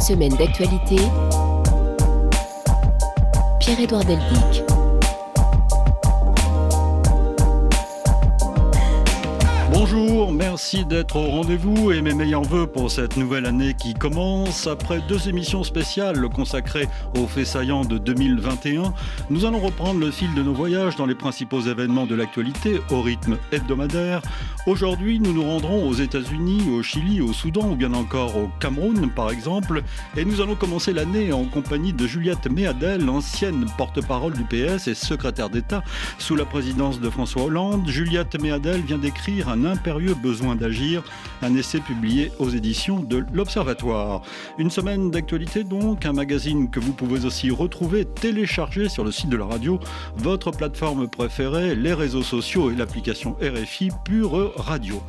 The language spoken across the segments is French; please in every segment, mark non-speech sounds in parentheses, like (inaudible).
Semaine d'actualité. Pierre-Édouard Deldic. Bonjour, merci d'être au rendez-vous et mes meilleurs voeux pour cette nouvelle année qui commence. Après deux émissions spéciales consacrées aux faits saillants de 2021, nous allons reprendre le fil de nos voyages dans les principaux événements de l'actualité au rythme hebdomadaire. Aujourd'hui, nous nous rendrons aux États-Unis, au Chili, au Soudan ou bien encore au Cameroun par exemple. Et nous allons commencer l'année en compagnie de Juliette Méadel, ancienne porte-parole du PS et secrétaire d'État sous la présidence de François Hollande. Juliette Méadel vient d'écrire un impérieux besoin d'agir, un essai publié aux éditions de l'Observatoire. Une semaine d'actualité donc, un magazine que vous pouvez aussi retrouver téléchargé sur le site de la radio, votre plateforme préférée, les réseaux sociaux et l'application RFI Pure Radio.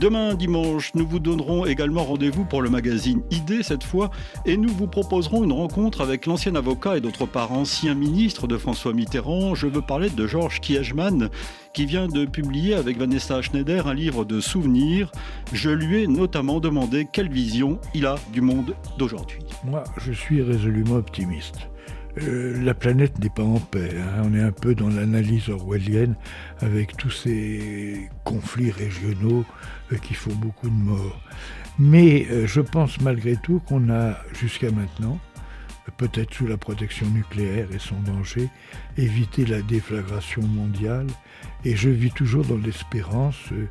Demain dimanche, nous vous donnerons également rendez-vous pour le magazine ID cette fois et nous vous proposerons une rencontre avec l'ancien avocat et d'autre part ancien ministre de François Mitterrand. Je veux parler de Georges Kiechman qui vient de publier avec Vanessa Schneider un livre de souvenirs. Je lui ai notamment demandé quelle vision il a du monde d'aujourd'hui. Moi, je suis résolument optimiste. Euh, la planète n'est pas en paix. Hein. On est un peu dans l'analyse orwellienne avec tous ces conflits régionaux euh, qui font beaucoup de morts. Mais euh, je pense malgré tout qu'on a jusqu'à maintenant peut-être sous la protection nucléaire et son danger, éviter la déflagration mondiale. Et je vis toujours dans l'espérance euh,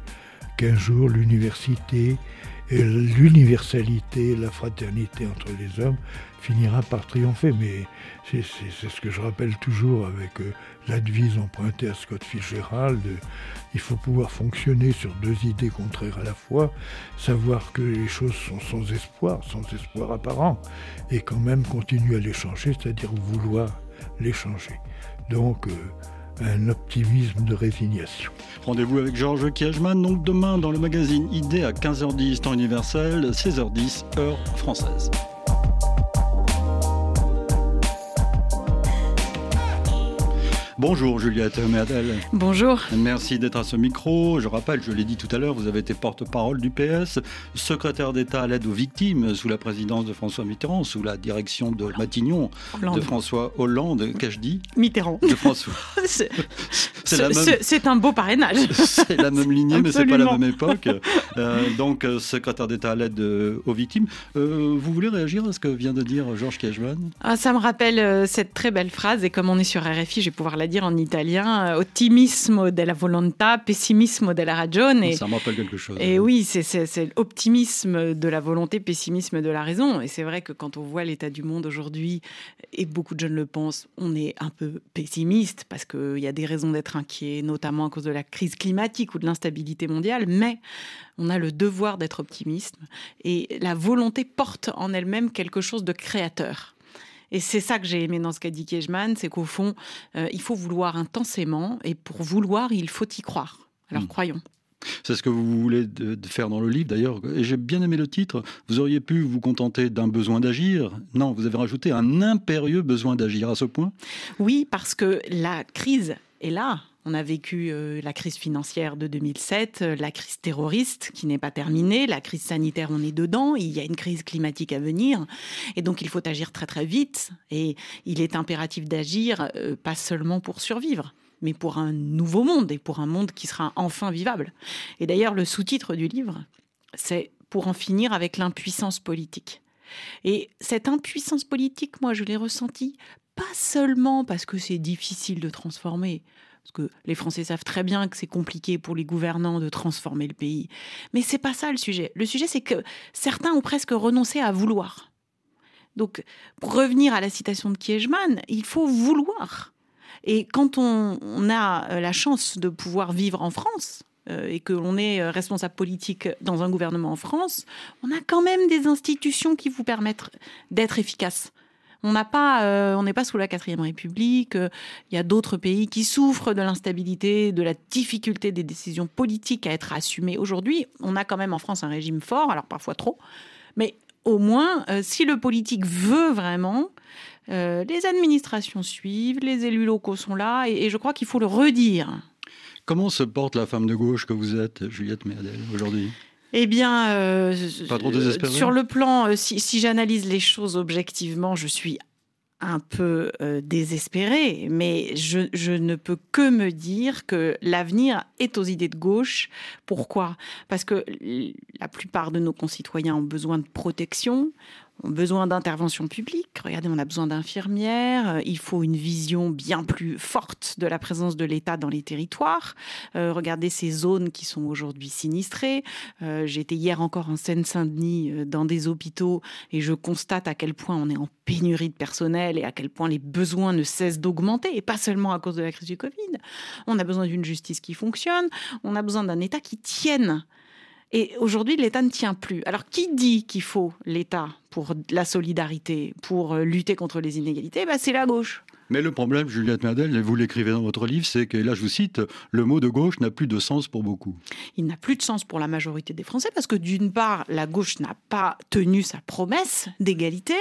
qu'un jour l'université, l'universalité, la fraternité entre les hommes finira par triompher. Mais c'est ce que je rappelle toujours avec euh, la empruntée à Scott Fitzgerald. il faut pouvoir fonctionner sur deux idées contraires à la fois, savoir que les choses sont sans espoir, sans espoir apparent, et quand même continuer à les changer, c'est-à-dire vouloir les changer. Donc, euh, un optimisme de résignation. Rendez-vous avec Georges Kiechman, donc demain dans le magazine ID à 15h10 temps universel, 16h10 heure française. Bonjour Juliette Merdel. Bonjour. Merci d'être à ce micro. Je rappelle, je l'ai dit tout à l'heure, vous avez été porte-parole du PS, secrétaire d'État à l'aide aux victimes sous la présidence de François Mitterrand, sous la direction de Matignon, de François Hollande, qu'ai-je dit Mitterrand. De François. (laughs) c'est un beau parrainage. c'est la même lignée, mais c'est pas la même époque. Euh, donc, euh, secrétaire d'État à l'aide euh, aux victimes. vous voulez réagir à ce que vient de dire Georges Cajman ah, Ça me rappelle cette très belle phrase, et comme on est sur RFI, je vais pouvoir la dire en italien, euh, optimismo della volontà, pessimismo della ragione. Ça me rappelle quelque chose. Et oui, c'est l'optimisme de la volonté, pessimisme de la raison. Et c'est vrai que quand on voit l'état du monde aujourd'hui, et beaucoup de jeunes le pensent, on est un peu pessimiste parce qu'il y a des raisons d'être inquiet, notamment à cause de la crise climatique ou de l'instabilité mondiale. Mais on a le devoir d'être optimiste. Et la volonté porte en elle-même quelque chose de créateur. Et c'est ça que j'ai aimé dans ce qu'a dit Kejman, c'est qu'au fond, euh, il faut vouloir intensément, et pour vouloir, il faut y croire. Alors hmm. croyons. C'est ce que vous voulez de, faire dans le livre d'ailleurs. Et j'ai bien aimé le titre. Vous auriez pu vous contenter d'un besoin d'agir. Non, vous avez rajouté un impérieux besoin d'agir à ce point. Oui, parce que la crise est là. On a vécu euh, la crise financière de 2007, euh, la crise terroriste qui n'est pas terminée, la crise sanitaire, on est dedans, il y a une crise climatique à venir. Et donc, il faut agir très, très vite. Et il est impératif d'agir, euh, pas seulement pour survivre, mais pour un nouveau monde et pour un monde qui sera enfin vivable. Et d'ailleurs, le sous-titre du livre, c'est pour en finir avec l'impuissance politique. Et cette impuissance politique, moi, je l'ai ressentie pas seulement parce que c'est difficile de transformer, parce que les Français savent très bien que c'est compliqué pour les gouvernants de transformer le pays. Mais c'est pas ça le sujet. Le sujet, c'est que certains ont presque renoncé à vouloir. Donc, pour revenir à la citation de Kiechman, il faut vouloir. Et quand on, a euh, la chance de pouvoir vivre en France, euh, et que l'on est euh, responsable politique dans un gouvernement en France, on a quand même des institutions qui vous permettent d'être efficace. On n'a pas, euh, on n'est pas sous la quatrième République. Il y a d'autres pays qui souffrent de l'instabilité, de la difficulté des décisions politiques à être assumées. Aujourd'hui, on a quand même en France un régime fort, alors parfois trop, mais au moins, euh, si le politique veut vraiment, euh, les administrations suivent, les élus locaux sont là, et, je crois qu'il faut le redire. Comment se porte la femme de gauche que vous êtes, Juliette Merdel, aujourd'hui? Eh bien, euh, pas trop désespéré. sur le plan, euh, si, si j'analyse les choses objectivement, je suis un peu euh, désespéré, mais je, je, ne peux que me dire que l'avenir est aux idées de gauche. Pourquoi? Parce que la plupart de nos concitoyens ont besoin de protection, ont besoin d'intervention publique. Regardez, on a besoin d'infirmières. Euh, il faut une vision bien plus forte de la présence de l'État dans les territoires. Euh, regardez ces zones qui sont aujourd'hui sinistrées. Euh, J'étais hier encore en Seine-Saint-Denis dans des hôpitaux et je constate à quel point on est en pénurie de personnel et à quel point les besoins ne cessent d'augmenter et pas seulement à cause de la crise du Covid. On a besoin d'une justice qui fonctionne. On a besoin d'un État qui tienne. Et aujourd'hui, l'État ne tient plus. Alors, qui dit qu'il faut l'État pour la solidarité, pour euh, lutter contre les inégalités? Ben, C'est la gauche. Mais le problème, Juliette Madel, et vous l'écrivez dans votre livre, c'est que là, je vous cite, le mot de gauche n'a plus de sens pour beaucoup. Il n'a plus de sens pour la majorité des Français parce que d'une part, la gauche n'a pas tenu sa promesse d'égalité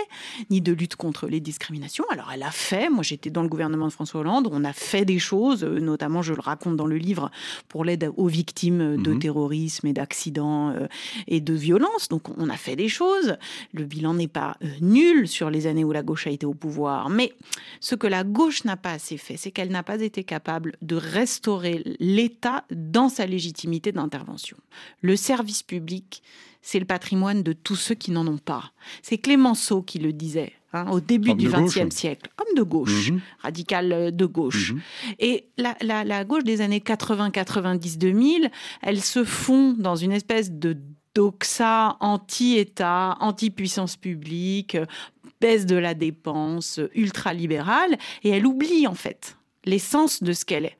ni de lutte contre les discriminations. Alors elle a fait, moi j'étais dans le gouvernement de François Hollande, on a fait des choses, euh, notamment je le raconte dans le livre, pour l'aide aux victimes de mmh. terrorisme et d'accidents euh, et de violences. Donc on a fait des choses. Le bilan n'est pas euh, nul sur les années où la gauche a été au pouvoir. Mais ce que la gauche n'a pas assez fait, c'est qu'elle n'a pas été capable de restaurer l'État dans sa légitimité d'intervention. Le service public, c'est le patrimoine de tous ceux qui n'en ont pas. C'est Clémenceau qui le disait. Hein, au début du XXe siècle, homme de gauche, mmh. radical euh, de gauche. Mmh. Et la, la, la, gauche des années 80, 90, 2000, elle se fond dans une espèce de doxa anti-État, anti-puissance publique, baisse de la dépense, ultralibérale, et elle oublie en fait l'essence de ce qu'elle est.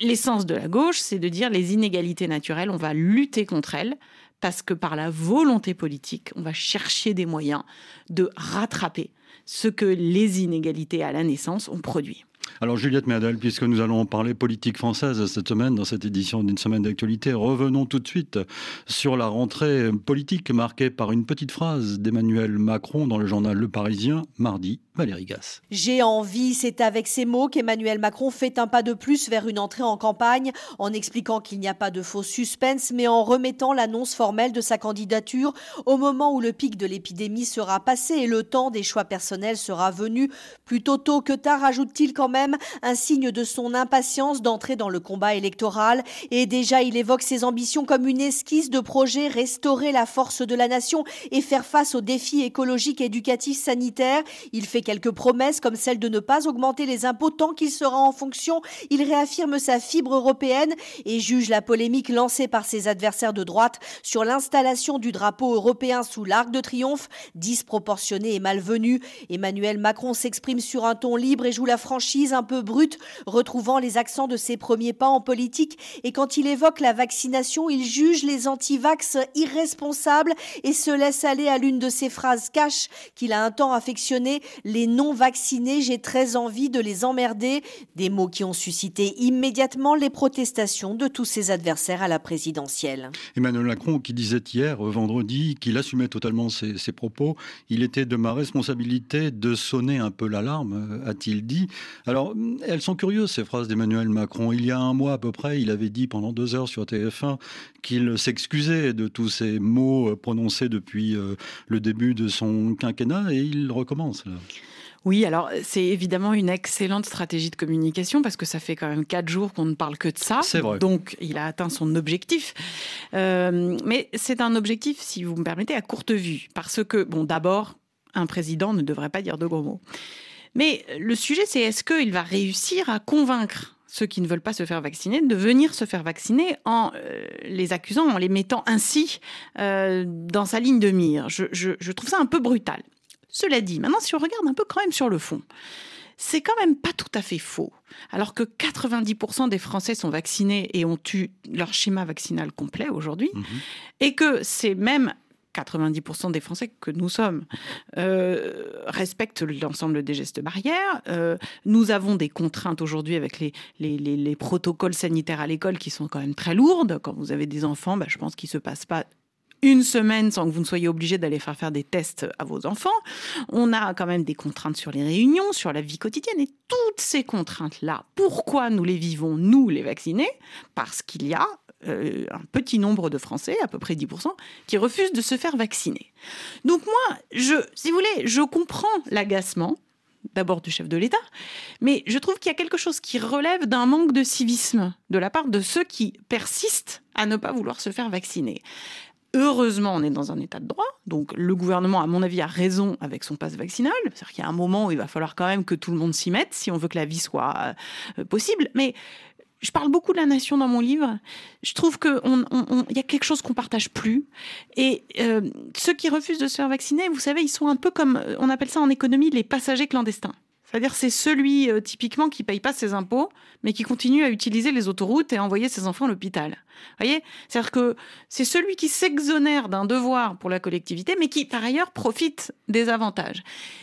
L'essence de la gauche, c'est de dire les inégalités naturelles, on va lutter contre elles, parce que par la volonté politique, on va chercher des moyens de rattraper ce que les inégalités à la naissance ont produit. Alors Juliette Merdel, puisque nous allons parler politique française cette semaine dans cette édition d'une semaine d'actualité, revenons tout de suite sur la rentrée politique marquée par une petite phrase d'Emmanuel Macron dans le journal Le Parisien mardi Valérie Gasse. J'ai envie, c'est avec ces mots qu'Emmanuel Macron fait un pas de plus vers une entrée en campagne, en expliquant qu'il n'y a pas de faux suspense, mais en remettant l'annonce formelle de sa candidature au moment où le pic de l'épidémie sera passé et le temps des choix personnels sera venu. Plutôt tôt que tard, ajoute-t-il quand même, un signe de son impatience d'entrer dans le combat électoral. Et déjà, il évoque ses ambitions comme une esquisse de projet restaurer la force de la nation et faire face aux défis écologiques, éducatifs, sanitaires. Il fait quelques promesses comme celle de ne pas augmenter les impôts tant qu'il sera en fonction. Il réaffirme sa fibre européenne et juge la polémique lancée par ses adversaires de droite sur l'installation du drapeau européen sous l'arc de triomphe, disproportionnée et malvenue. Emmanuel Macron s'exprime sur un ton libre et joue la franchise un peu brute, retrouvant les accents de ses premiers pas en politique. Et quand il évoque la vaccination, il juge les anti-vax irresponsables et se laisse aller à l'une de ses phrases cash qu'il a un temps affectionné les non-vaccinés, j'ai très envie de les emmerder. Des mots qui ont suscité immédiatement les protestations de tous ses adversaires à la présidentielle. Emmanuel Macron qui disait hier, euh, vendredi, qu'il assumait totalement ses, ses, propos. Il était de ma responsabilité de sonner un peu l'alarme, euh, a-t-il dit. Alors, elles sont curieuses, ces phrases d'Emmanuel Macron. Il y a un mois à peu près, il avait dit pendant deux heures sur TF1 qu'il s'excusait de tous ces mots euh, prononcés depuis le début de son quinquennat et il recommence là. Oui, alors c'est évidemment une excellente stratégie de communication parce que ça fait quand même quatre jours qu'on ne parle que de ça. C'est vrai. Donc il a atteint son objectif. Euh, mais c'est un objectif, si vous me permettez, à courte vue. Parce que, bon, d'abord, un président ne devrait pas dire de gros mots. Mais le sujet, c'est est-ce qu'il va réussir à convaincre ceux qui ne veulent pas se faire vacciner de venir se faire vacciner en euh, les accusant, en les mettant ainsi euh, dans sa ligne de mire? Je, je, je trouve ça un peu brutal. Cela dit, maintenant, si on regarde un peu quand même sur le fond, c'est quand même pas tout à fait faux. Alors que 90% des Français sont vaccinés et ont eu leur schéma vaccinal complet aujourd'hui, mmh. et que c'est même 90% des Français que nous sommes euh, respectent l'ensemble des gestes barrières. Euh, nous avons des contraintes aujourd'hui avec les, les, les, les, protocoles sanitaires à l'école qui sont quand même très lourdes. Quand vous avez des enfants, bah, je pense qu'il ne se passe pas une semaine sans que vous ne soyez obligé d'aller faire faire des tests à vos enfants. On a quand même des contraintes sur les réunions, sur la vie quotidienne. Et toutes ces contraintes-là, pourquoi nous les vivons, nous les vaccinés? Parce qu'il y a euh, un petit nombre de Français, à peu près 10%, qui refusent de se faire vacciner. Donc moi, si vous voulez, je comprends l'agacement d'abord du chef de l'État, mais je trouve qu'il y a quelque chose qui relève d'un manque de civisme de la part de ceux qui persistent à ne pas vouloir se faire vacciner. Heureusement, on est dans un état de droit, donc le gouvernement, à mon avis, a raison avec son passe vaccinal. C'est-à-dire qu'il y a un moment où il va falloir quand même que tout le monde s'y mette si on veut que la vie soit euh, possible. Mais je parle beaucoup de la nation dans mon livre. Je trouve qu'il y a quelque chose qu'on partage plus. Et euh, ceux qui refusent de se faire vacciner, vous savez, ils sont un peu comme, on appelle ça en économie, les passagers clandestins. C'est-à-dire c'est celui euh, typiquement qui paye pas ses impôts, mais qui continue à utiliser les autoroutes et à envoyer ses enfants à l'hôpital. Voyez, c'est-à-dire que c'est celui qui s'exonère d'un devoir pour la collectivité, mais qui par ailleurs profite des avantages.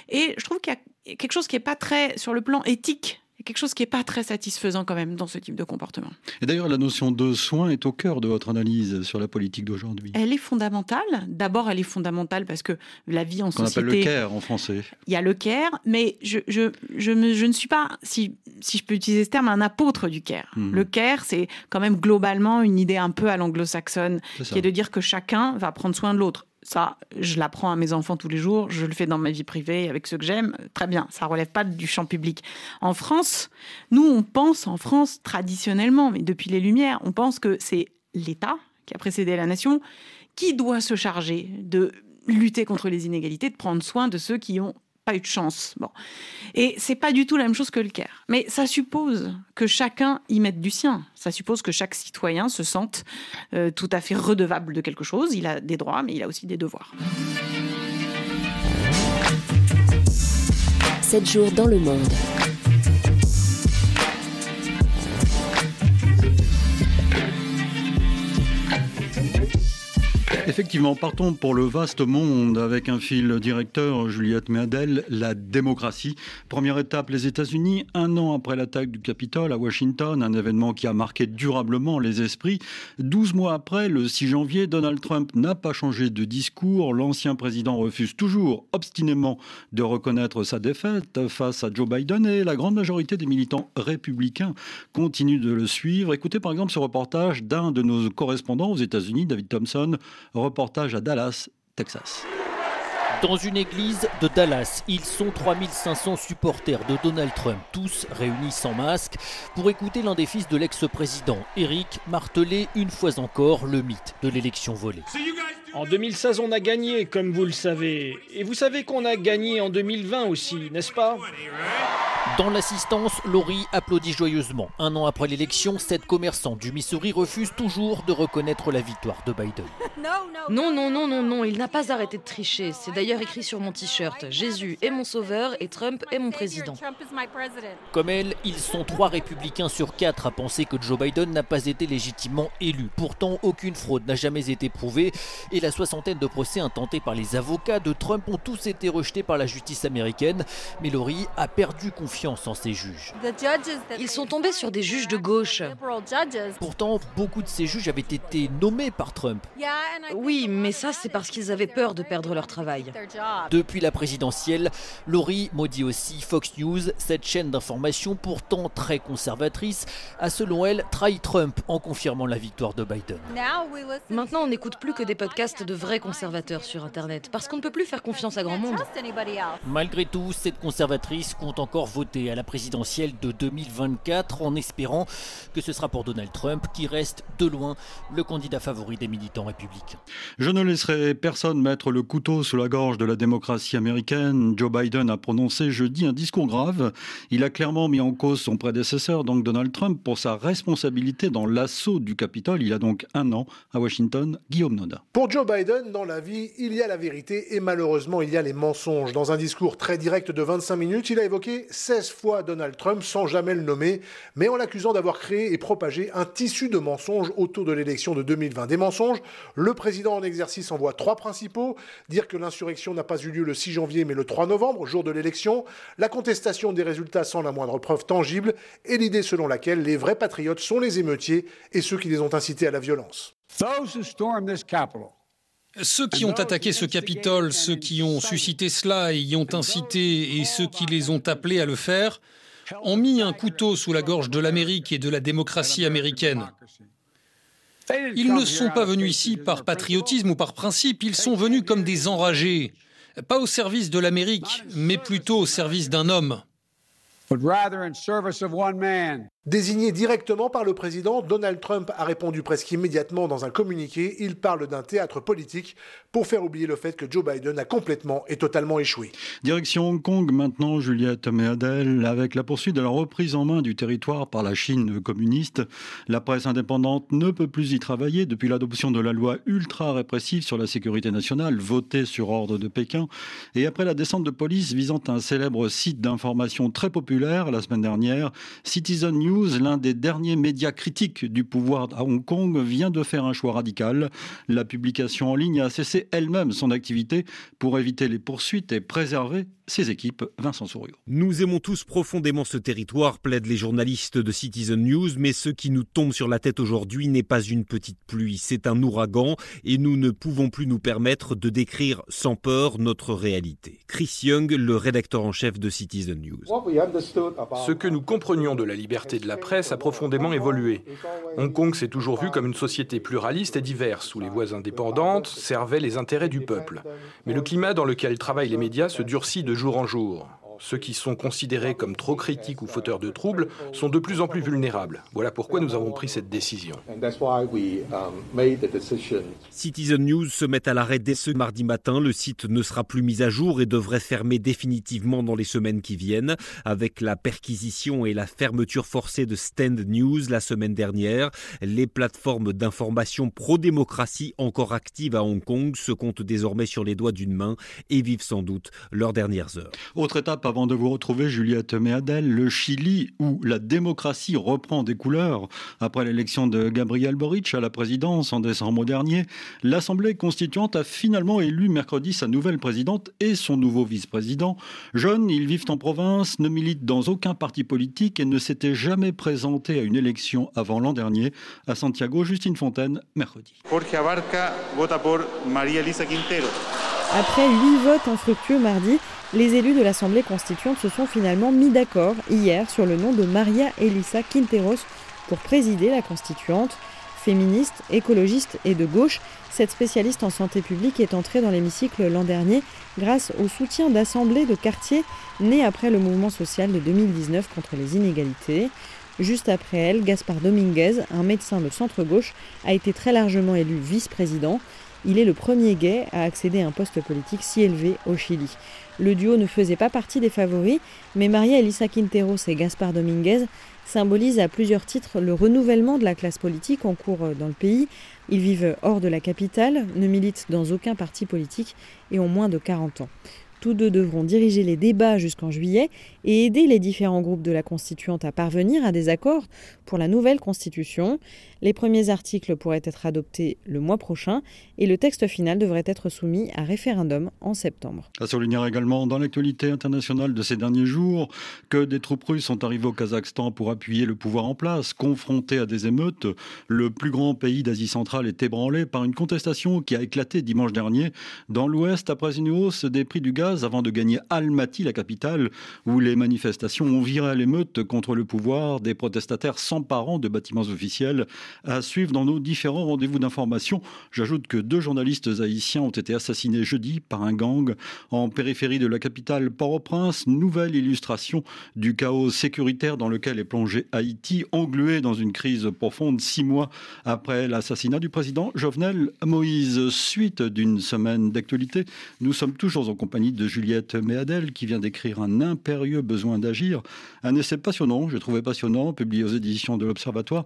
Et je trouve qu'il y a quelque chose qui est pas très sur le plan éthique quelque chose qui n'est pas très satisfaisant quand même dans ce type de comportement. Et d'ailleurs, la notion de soin est au cœur de votre analyse sur la politique d'aujourd'hui. Elle est fondamentale. D'abord, elle est fondamentale parce que la vie en société... On appelle le care en français. Il y a le care, mais je, je, je, je ne suis pas, si, si, je peux utiliser ce terme, un apôtre du care. Hmm. Le care, c'est quand même globalement une idée un peu à l'anglo-saxonne, qui est de dire que chacun va prendre soin de l'autre. Ça, je l'apprends à mes enfants tous les jours, je le fais dans ma vie privée avec ceux que j'aime. Très bien, ça relève pas du champ public. En France, nous, on pense en France traditionnellement, mais depuis les Lumières, on pense que c'est l'État qui a précédé la nation qui doit se charger de lutter contre les inégalités, de prendre soin de ceux qui ont pas eu de chance. Bon. Et c'est pas du tout la même chose que le CARE. Mais ça suppose que chacun y mette du sien. Ça suppose que chaque citoyen se sente euh, tout à fait redevable de quelque chose. Il a des droits, mais il a aussi des devoirs. 7 jours dans le monde. Effectivement, partons pour le vaste monde avec un fil directeur, Juliette Méadel, la démocratie. Première étape, les États-Unis, un an après l'attaque du Capitole à Washington, un événement qui a marqué durablement les esprits. Douze mois après, le 6 janvier, Donald Trump n'a pas changé de discours. L'ancien président refuse toujours obstinément de reconnaître sa défaite face à Joe Biden et la grande majorité des militants républicains continuent de le suivre. Écoutez par exemple ce reportage d'un de nos correspondants aux États-Unis, David Thompson, Reportage à Dallas, Texas. Dans une église de Dallas, ils sont 3500 supporters de Donald Trump, tous réunis sans masque, pour écouter l'un des fils de l'ex-président, Eric, marteler une fois encore le mythe de l'élection volée. En 2016, on a gagné, comme vous le savez. Et vous savez qu'on a gagné en 2020 aussi, n'est-ce pas? Dans l'assistance, Laurie applaudit joyeusement. Un an après l'élection, cette commerçante du Missouri refuse toujours de reconnaître la victoire de Biden. (laughs) Non, non, non, non, non, il n'a pas arrêté de tricher. C'est d'ailleurs écrit sur mon t-shirt. Jésus est mon sauveur et Trump est mon président. Comme elle, ils sont trois républicains sur quatre à penser que Joe Biden n'a pas été légitimement élu. Pourtant, aucune fraude n'a jamais été prouvée et la soixantaine de procès intentés par les avocats de Trump ont tous été rejetés par la justice américaine. Mais Laurie a perdu confiance en ces juges. Ils sont tombés sur des juges de gauche. Pourtant, beaucoup de ces juges avaient été nommés par Trump. Oui, mais ça, c'est parce qu'ils avaient peur de perdre leur travail. Depuis la présidentielle, Laurie maudit aussi Fox News, cette chaîne d'information pourtant très conservatrice, a selon elle trahi Trump en confirmant la victoire de Biden. Maintenant, on n'écoute plus que des podcasts de vrais conservateurs sur Internet, parce qu'on ne peut plus faire confiance à grand monde. Malgré tout, cette conservatrice compte encore voter à la présidentielle de 2024 en espérant que ce sera pour Donald Trump qui reste de loin le candidat favori des militants républicains. Je ne laisserai personne mettre le couteau sous la gorge de la démocratie américaine. Joe Biden a prononcé jeudi un discours grave. Il a clairement mis en cause son prédécesseur, donc Donald Trump, pour sa responsabilité dans l'assaut du Capitole. Il a donc un an à Washington. Guillaume Noda. Pour Joe Biden, dans la vie, il y a la vérité et malheureusement, il y a les mensonges. Dans un discours très direct de 25 minutes, il a évoqué 16 fois Donald Trump sans jamais le nommer, mais en l'accusant d'avoir créé et propagé un tissu de mensonges autour de l'élection de 2020. Des mensonges, le président en exercice en voit trois principaux. Dire que l'insurrection n'a pas eu lieu le 6 janvier mais le 3 novembre, jour de l'élection, la contestation des résultats sans la moindre preuve tangible, et l'idée selon laquelle les vrais patriotes sont les émeutiers et ceux qui les ont incités à la violence. Ceux qui ont attaqué ce Capitole, ceux qui ont suscité cela et y ont incité, et ceux qui les ont appelés à le faire, ont mis un couteau sous la gorge de l'Amérique et de la démocratie américaine. Ils ne sont pas venus ici par patriotisme ou par principe, ils sont venus comme des enragés. Pas au service de l'Amérique, mais plutôt au service d'un homme. Désigné directement par le président, Donald Trump a répondu presque immédiatement dans un communiqué. Il parle d'un théâtre politique pour faire oublier le fait que Joe Biden a complètement et totalement échoué. Direction Hong Kong maintenant, Juliette Méadel, avec la poursuite de la reprise en main du territoire par la Chine communiste. La presse indépendante ne peut plus y travailler depuis l'adoption de la loi ultra répressive sur la sécurité nationale, votée sur ordre de Pékin, et après la descente de police visant un célèbre site d'information très populaire la semaine dernière, Citizen News l'un des derniers médias critiques du pouvoir à Hong Kong, vient de faire un choix radical. La publication en ligne a cessé elle-même son activité pour éviter les poursuites et préserver ses équipes. Vincent Souriau. Nous aimons tous profondément ce territoire, plaident les journalistes de Citizen News, mais ce qui nous tombe sur la tête aujourd'hui n'est pas une petite pluie, c'est un ouragan et nous ne pouvons plus nous permettre de décrire sans peur notre réalité. Chris Young, le rédacteur en chef de Citizen News. Ce que nous comprenions de la liberté de la presse a profondément évolué. Hong Kong s'est toujours vu comme une société pluraliste et diverse, où les voix indépendantes servaient les intérêts du peuple. Mais le climat dans lequel travaillent les médias se durcit de jour en jour. Ceux qui sont considérés comme trop critiques ou fauteurs de troubles sont de plus en plus vulnérables. Voilà pourquoi nous avons pris cette décision. Citizen News se met à l'arrêt dès ce mardi matin. Le site ne sera plus mis à jour et devrait fermer définitivement dans les semaines qui viennent. Avec la perquisition et la fermeture forcée de Stand News la semaine dernière, les plateformes d'information pro-démocratie encore actives à Hong Kong se comptent désormais sur les doigts d'une main et vivent sans doute leurs dernières heures. Autre étape avant de vous retrouver, Juliette Méadel, le Chili où la démocratie reprend des couleurs. Après l'élection de Gabriel Boric à la présidence en décembre dernier, l'Assemblée constituante a finalement élu mercredi sa nouvelle présidente et son nouveau vice-président. Jeunes, ils vivent en province, ne militent dans aucun parti politique et ne s'étaient jamais présentés à une élection avant l'an dernier. À Santiago, Justine Fontaine, mercredi. Jorge Abarca vota por María Elisa Quintero. Après huit votes infructueux mardi, les élus de l'Assemblée constituante se sont finalement mis d'accord hier sur le nom de Maria Elisa Quinteros pour présider la constituante. Féministe, écologiste et de gauche, cette spécialiste en santé publique est entrée dans l'hémicycle l'an dernier grâce au soutien d'assemblées de quartiers nées après le mouvement social de 2019 contre les inégalités. Juste après elle, Gaspard Dominguez, un médecin de centre-gauche, a été très largement élu vice-président. Il est le premier gay à accéder à un poste politique si élevé au Chili. Le duo ne faisait pas partie des favoris, mais Maria Elisa Quinteros et Gaspard Dominguez symbolisent à plusieurs titres le renouvellement de la classe politique en cours dans le pays. Ils vivent hors de la capitale, ne militent dans aucun parti politique et ont moins de 40 ans. Tous deux devront diriger les débats jusqu'en juillet et aider les différents groupes de la constituante à parvenir à des accords pour la nouvelle constitution. Les premiers articles pourraient être adoptés le mois prochain et le texte final devrait être soumis à référendum en septembre. À souligner également dans l'actualité internationale de ces derniers jours que des troupes russes sont arrivées au Kazakhstan pour appuyer le pouvoir en place, confronté à des émeutes. Le plus grand pays d'Asie centrale est ébranlé par une contestation qui a éclaté dimanche dernier dans l'ouest après une hausse des prix du gaz avant de gagner Almaty, la capitale, où les manifestations ont viré à l'émeute contre le pouvoir, des protestataires s'emparant de bâtiments officiels à suivre dans nos différents rendez-vous d'information. J'ajoute que deux journalistes haïtiens ont été assassinés jeudi par un gang en périphérie de la capitale Port-au-Prince. Nouvelle illustration du chaos sécuritaire dans lequel est plongé Haïti, englué dans une crise profonde six mois après l'assassinat du président Jovenel Moïse. Suite d'une semaine d'actualité, nous sommes toujours en compagnie de Juliette Méadel qui vient d'écrire un impérieux besoin d'agir. Un essai passionnant, j'ai trouvé passionnant, publié aux éditions de l'Observatoire.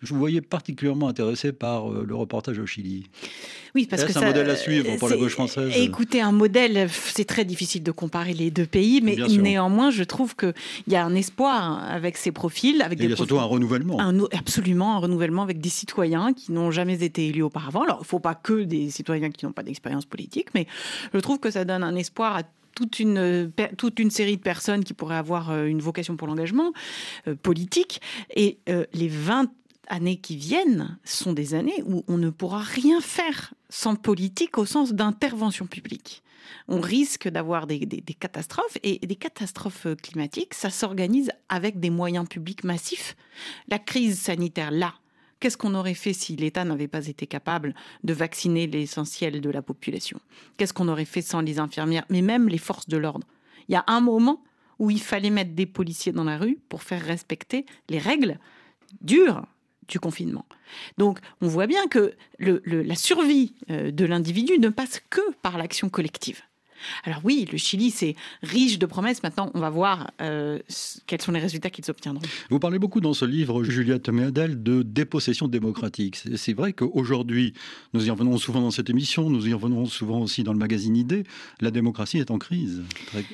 Je vous voyais particulièrement intéressé par euh, le reportage au Chili. Oui, parce que c'est un modèle à suivre pour la gauche française. Écoutez, un modèle, c'est très difficile de comparer les deux pays, mais néanmoins, je trouve qu'il y a un espoir avec ces profils. Avec Et il y a surtout un renouvellement. Un, absolument, un renouvellement avec des citoyens qui n'ont jamais été élus auparavant. Alors, il ne faut pas que des citoyens qui n'ont pas d'expérience politique, mais je trouve que ça donne un espoir à toute une, toute une série de personnes qui pourraient avoir euh, une vocation pour l'engagement euh, politique. Et les 20 années qui viennent sont des années où on ne pourra rien faire sans politique au sens d'intervention publique. On risque d'avoir des, catastrophes et des catastrophes climatiques, ça s'organise avec des moyens publics massifs. La crise sanitaire, là, Qu'est-ce qu'on aurait fait si l'État n'avait pas été capable de vacciner l'essentiel de la population? Qu'est-ce qu'on aurait fait sans les infirmières, mais même les forces de l'ordre? Il y a un moment où il fallait mettre des policiers dans la rue pour faire respecter les règles dures du confinement. Donc on voit bien que la survie euh, de l'individu ne passe que par l'action collective. Alors oui, le Chili, c'est riche de promesses. Maintenant, on va voir euh, quels sont les résultats qu'ils obtiendront. Vous parlez beaucoup dans ce livre, Juliette Méadel, de dépossession démocratique. C'est vrai qu'aujourd'hui, nous y revenons souvent dans cette émission, nous y revenons souvent aussi dans le magazine Idée, la démocratie est en crise,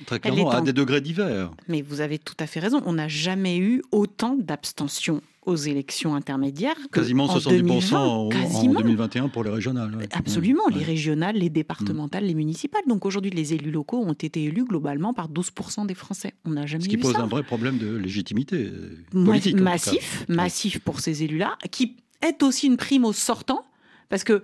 très, clairement, à des degrés divers. Mais vous avez tout à fait raison. On n'a jamais eu autant d'abstention aux élections intermédiaires. Quasiment 70% en, 2021 pour les régionales. Absolument, les régionales, les départementales, les municipales. Donc aujourd'hui, les élus locaux ont été élus globalement par 12% des Français. On n'a jamais Ce qui pose un vrai problème de légitimité euh, politique. Massif, massif pour ces élus-là, qui est aussi une prime aux sortants. Parce que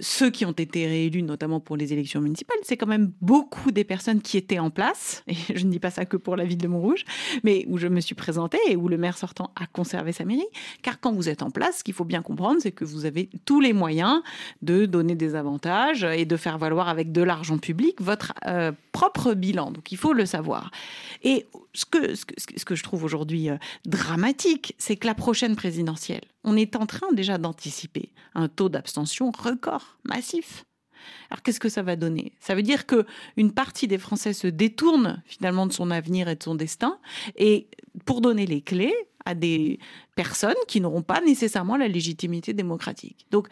ceux qui ont été réélus, notamment pour les élections municipales, c'est quand même beaucoup des personnes qui étaient en place, (laughs) et je ne dis pas ça que pour la ville de Montrouge, mais où je me suis présentée et où le maire sortant a conservé sa mairie. Car quand vous êtes en place, ce qu'il faut bien comprendre, c'est que vous avez tous les moyens de donner des avantages et de faire valoir avec de l'argent public votre euh, propre bilan. Donc il faut le savoir. Et ce que, je trouve aujourd'hui euh, dramatique, c'est que la prochaine présidentielle, on est en train déjà d'anticiper un taux d'abstention record, massif. Alors qu'est-ce que ça va donner? Ça veut dire que une partie des Français se détourne finalement de son avenir et de son destin, et pour donner les clés à des personnes qui n'auront pas nécessairement la légitimité démocratique. Donc,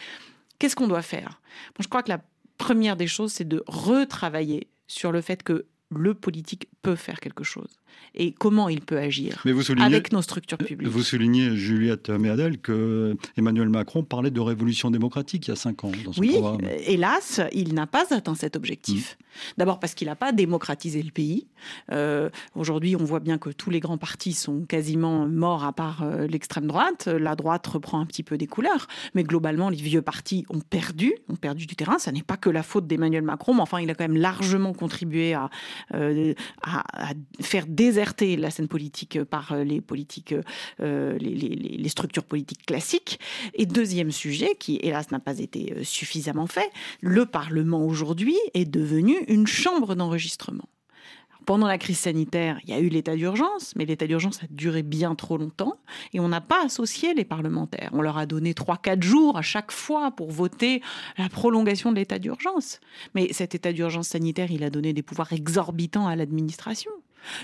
qu'est-ce qu'on doit faire? Je crois que la première des choses, c'est de retravailler sur le fait que le politique peut faire quelque chose et comment il peut agir avec nos structures publiques. Vous soulignez, Juliette Méadel, que Emmanuel Macron parlait de révolution démocratique il y a cinq ans dans son oui, programme. hélas, il n'a pas atteint cet objectif. Mm. D'abord parce qu'il n'a pas démocratisé le pays. Euh, aujourd'hui, on voit bien que tous les grands partis sont quasiment morts à part euh, l'extrême droite. La droite reprend un petit peu des couleurs, mais globalement, les vieux partis ont perdu, ont perdu du terrain. Ça n'est pas que la faute d'Emmanuel Macron, mais enfin, il a quand même largement contribué à, euh, à, faire déserter la scène politique par euh, les politiques, euh, les, structures politiques classiques. Et deuxième sujet, qui hélas n'a pas été suffisamment fait, le Parlement aujourd'hui est devenu une chambre d'enregistrement. Pendant la crise sanitaire, il y a eu l'état d'urgence, mais l'état d'urgence a duré bien trop longtemps et on n'a pas associé les parlementaires. On leur a donné 3-4 jours à chaque fois pour voter la prolongation de l'état d'urgence. Mais cet état d'urgence sanitaire, il a donné des pouvoirs exorbitants à l'administration.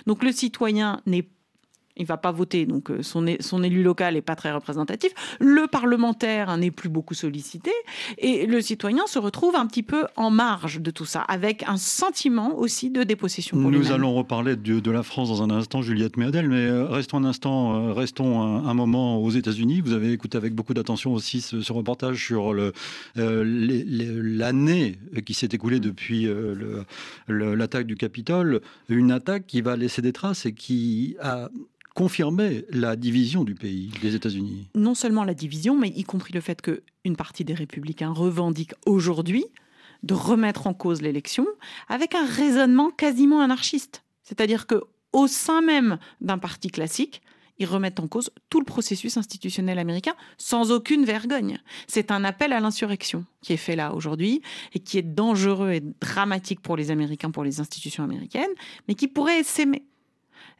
Donc le citoyen n'est il va pas voter, donc euh, son, son élu local n'est pas très représentatif. Le parlementaire n'est plus beaucoup sollicité et le citoyen se retrouve un petit peu en marge de tout ça, avec un sentiment aussi de dépossession. Pour Nous allons reparler de, de, la France dans un instant, Juliette Méadel, mais euh, restons un instant, euh, restons un, moment aux États-Unis. Vous avez écouté avec beaucoup d'attention aussi ce, reportage sur l'année qui s'est écoulée depuis l'attaque du Capitole, une attaque qui va laisser des traces et qui a confirmait la division du pays, des États-Unis. Non seulement la division, mais y compris le fait qu'une partie des républicains revendique aujourd'hui de remettre en cause l'élection avec un raisonnement quasiment anarchiste. C'est-à-dire que au sein même d'un parti classique, ils remettent en cause tout le processus institutionnel américain sans aucune vergogne. C'est un appel à l'insurrection qui est fait là aujourd'hui et qui est dangereux et dramatique pour les Américains, pour les institutions américaines, mais qui pourrait s'aimer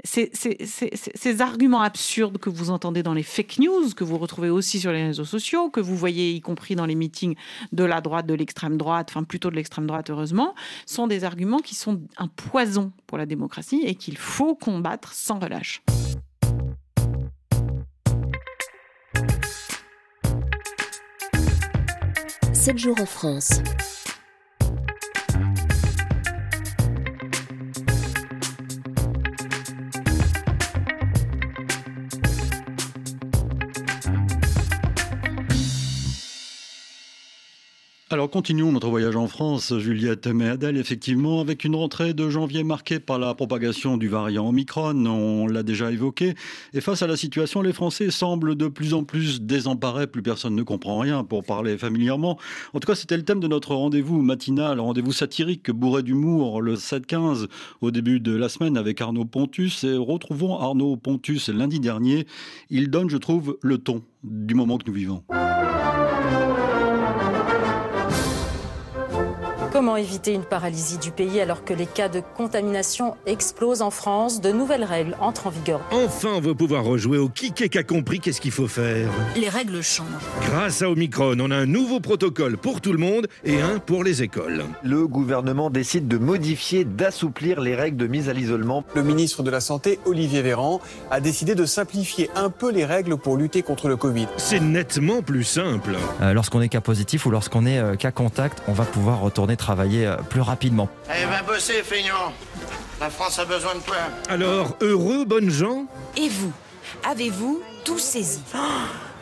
ces, arguments absurdes que vous entendez dans les fake news, que vous retrouvez aussi sur les réseaux sociaux, que vous voyez y compris dans les meetings de la droite, de l'extrême droite, enfin plutôt de l'extrême droite heureusement, sont des arguments qui sont un poison pour la démocratie et qu'il faut combattre sans relâche. Sept jours en France. Alors continuons notre voyage en France, Juliette Méadel, effectivement, avec une rentrée de janvier marquée par la propagation du variant Omicron, on l'a déjà évoqué, et face à la situation, les Français semblent de plus en plus désemparés, plus personne ne comprend rien, pour parler familièrement. En tout cas, c'était le thème de notre rendez-vous matinal, rendez-vous satirique, bourré d'humour, le 7-15, au début de la semaine, avec Arnaud Pontus, et retrouvons Arnaud Pontus lundi dernier. Il donne, je trouve, le ton du moment que nous vivons. Éviter une paralysie du pays alors que les cas de contamination explosent en France De nouvelles règles entrent en vigueur. Enfin, on va pouvoir rejouer au qui qui a compris qu'est-ce qu'il faut faire. Les règles changent. Grâce à Omicron, on a un nouveau protocole pour tout le monde et un pour les écoles. Le gouvernement décide de modifier, d'assouplir les règles de mise à l'isolement. Le ministre de la Santé, Olivier Véran, a décidé de simplifier un peu les règles pour lutter contre le Covid. C'est nettement plus simple. Euh, lorsqu'on est cas positif ou lorsqu'on est euh, cas contact, on va pouvoir retourner travailler euh, plus rapidement. Eh ben bosser, feignant La France a besoin de toi. Alors, heureux, bonnes gens? Et vous? Avez-vous tout saisi?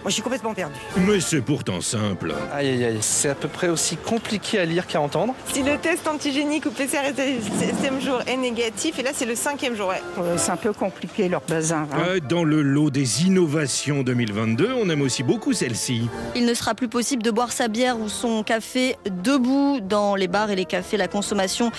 Moi, je suis complètement perdu. Mais c'est pourtant simple. Aïe, aïe, aïe. C'est à peu près aussi compliqué à lire qu'à entendre. Si le test antigénique ou PCR était le septième jour est négatif, et là, c'est le cinquième jour. Ouais. c'est un peu compliqué, leur bazin. Hein. Euh, dans le lot des innovations 2022, on aime aussi beaucoup celle-ci. Il ne sera plus possible de boire sa bière ou son café debout dans les bars et les cafés. La consommation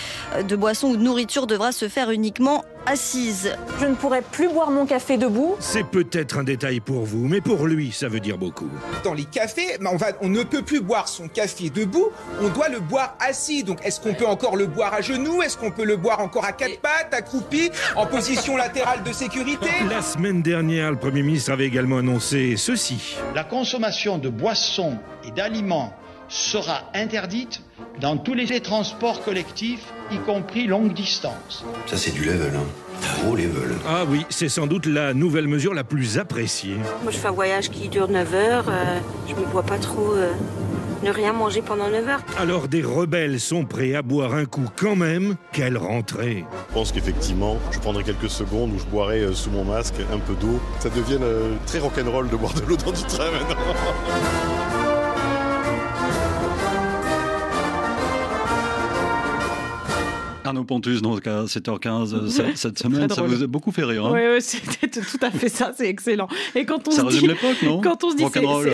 de boissons ou de nourriture devra se faire uniquement assise. Je ne pourrai plus boire mon café debout. C'est peut-être un détail pour vous, mais pour lui, ça veut dire beaucoup. Dans les cafés, on, va, on ne peut plus boire son café debout, on doit le boire assis. Donc est-ce qu'on peut encore le boire à genoux? Est-ce qu'on peut le boire encore à quatre pattes, accroupi, en position latérale de sécurité? La semaine dernière, le Premier ministre avait également annoncé ceci. La consommation de boissons et d'aliments sera interdite dans tous les transports collectifs, y compris longue distance. Ça c'est du level, hein. Gros level. Ah oui, c'est sans doute la nouvelle mesure la plus appréciée. Moi je fais un voyage qui dure 9 heures, euh, je me vois pas trop euh, ne rien manger pendant 9 heures. Alors des rebelles sont prêts à boire un coup quand même, quelle rentrée Je pense qu'effectivement, je prendrai quelques secondes où je boirai euh, sous mon masque un peu d'eau. Ça devienne très rock'n'roll de boire de l'eau dans du train maintenant. (laughs) Arnaud Pontus, ce cas, 7h15 cette, (laughs) semaine, ça vous a beaucoup fait rire. Hein oui, oui c'était tout à fait ça, c'est excellent. Et quand on ça se l'époque, non (laughs) Quand on se dit,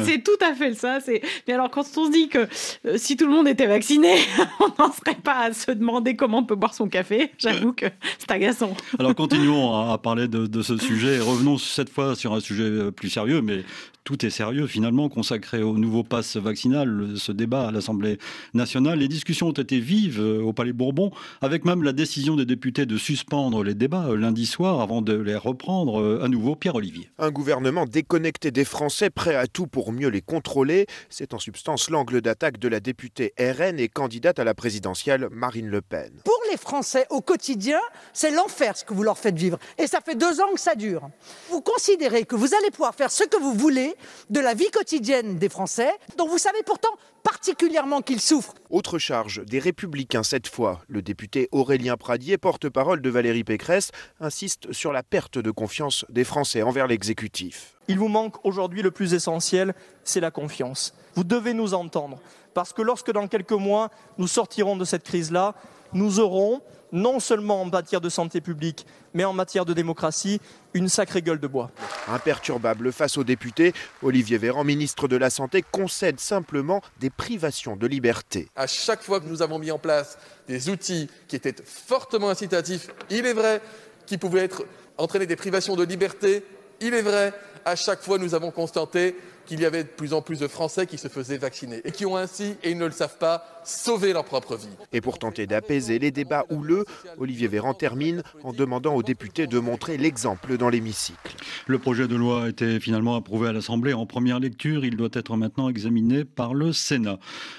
c'est tout à fait ça. Mais alors, quand on se dit que euh, si tout le monde était vacciné, (laughs) on n'en serait pas à se demander comment on peut boire son café, j'avoue que c'est agaçant. Alors, continuons à, parler de, de, ce sujet et revenons cette fois sur un sujet euh, plus sérieux, mais tout est sérieux finalement consacré au nouveau pass vaccinal, ce débat à l'Assemblée nationale. Les discussions ont été vives euh, au Palais Bourbon, avec même la décision des députés de suspendre les débats euh, lundi soir avant de les reprendre euh, à nouveau. Pierre-Olivier. Un gouvernement déconnecté des Français, prêt à tout pour mieux les contrôler. C'est en substance l'angle d'attaque de la députée RN et candidate à la présidentielle Marine Le Pen. Pour les Français, au quotidien, c'est l'enfer ce que vous leur faites vivre. Et ça fait deux ans que ça dure. Vous considérez que vous allez pouvoir faire ce que vous voulez de la vie quotidienne des Français, dont vous savez pourtant particulièrement qu'ils souffrent. Autre charge, des républicains cette fois. Le député Aurélien Pradier, porte-parole de Valérie Pécresse, insiste sur la perte de confiance des Français envers l'exécutif. Il vous manque aujourd'hui le plus essentiel, c'est la confiance. Vous devez nous entendre, parce que lorsque dans quelques mois nous sortirons de cette crise-là, nous aurons non seulement en matière de santé publique, mais en matière de démocratie, une sacrée gueule de bois. Imperturbable face aux députés, Olivier Véran, ministre de la Santé, concède simplement des privations de liberté. À chaque fois que nous avons mis en place des outils qui étaient fortement incitatifs, il est vrai, qui pouvaient être, entraîner des privations de liberté, il est vrai, à chaque fois nous avons constaté qu'il y avait de plus en plus de Français qui se faisaient vacciner et qui ont ainsi, et ils ne le savent pas, sauvé leur propre vie. Et pour tenter d'apaiser les débats houleux, Olivier Véran termine en demandant aux députés de montrer l'exemple dans l'hémicycle. Le projet de loi a été finalement approuvé à l'Assemblée en première lecture. Il doit être maintenant examiné par le Sénat.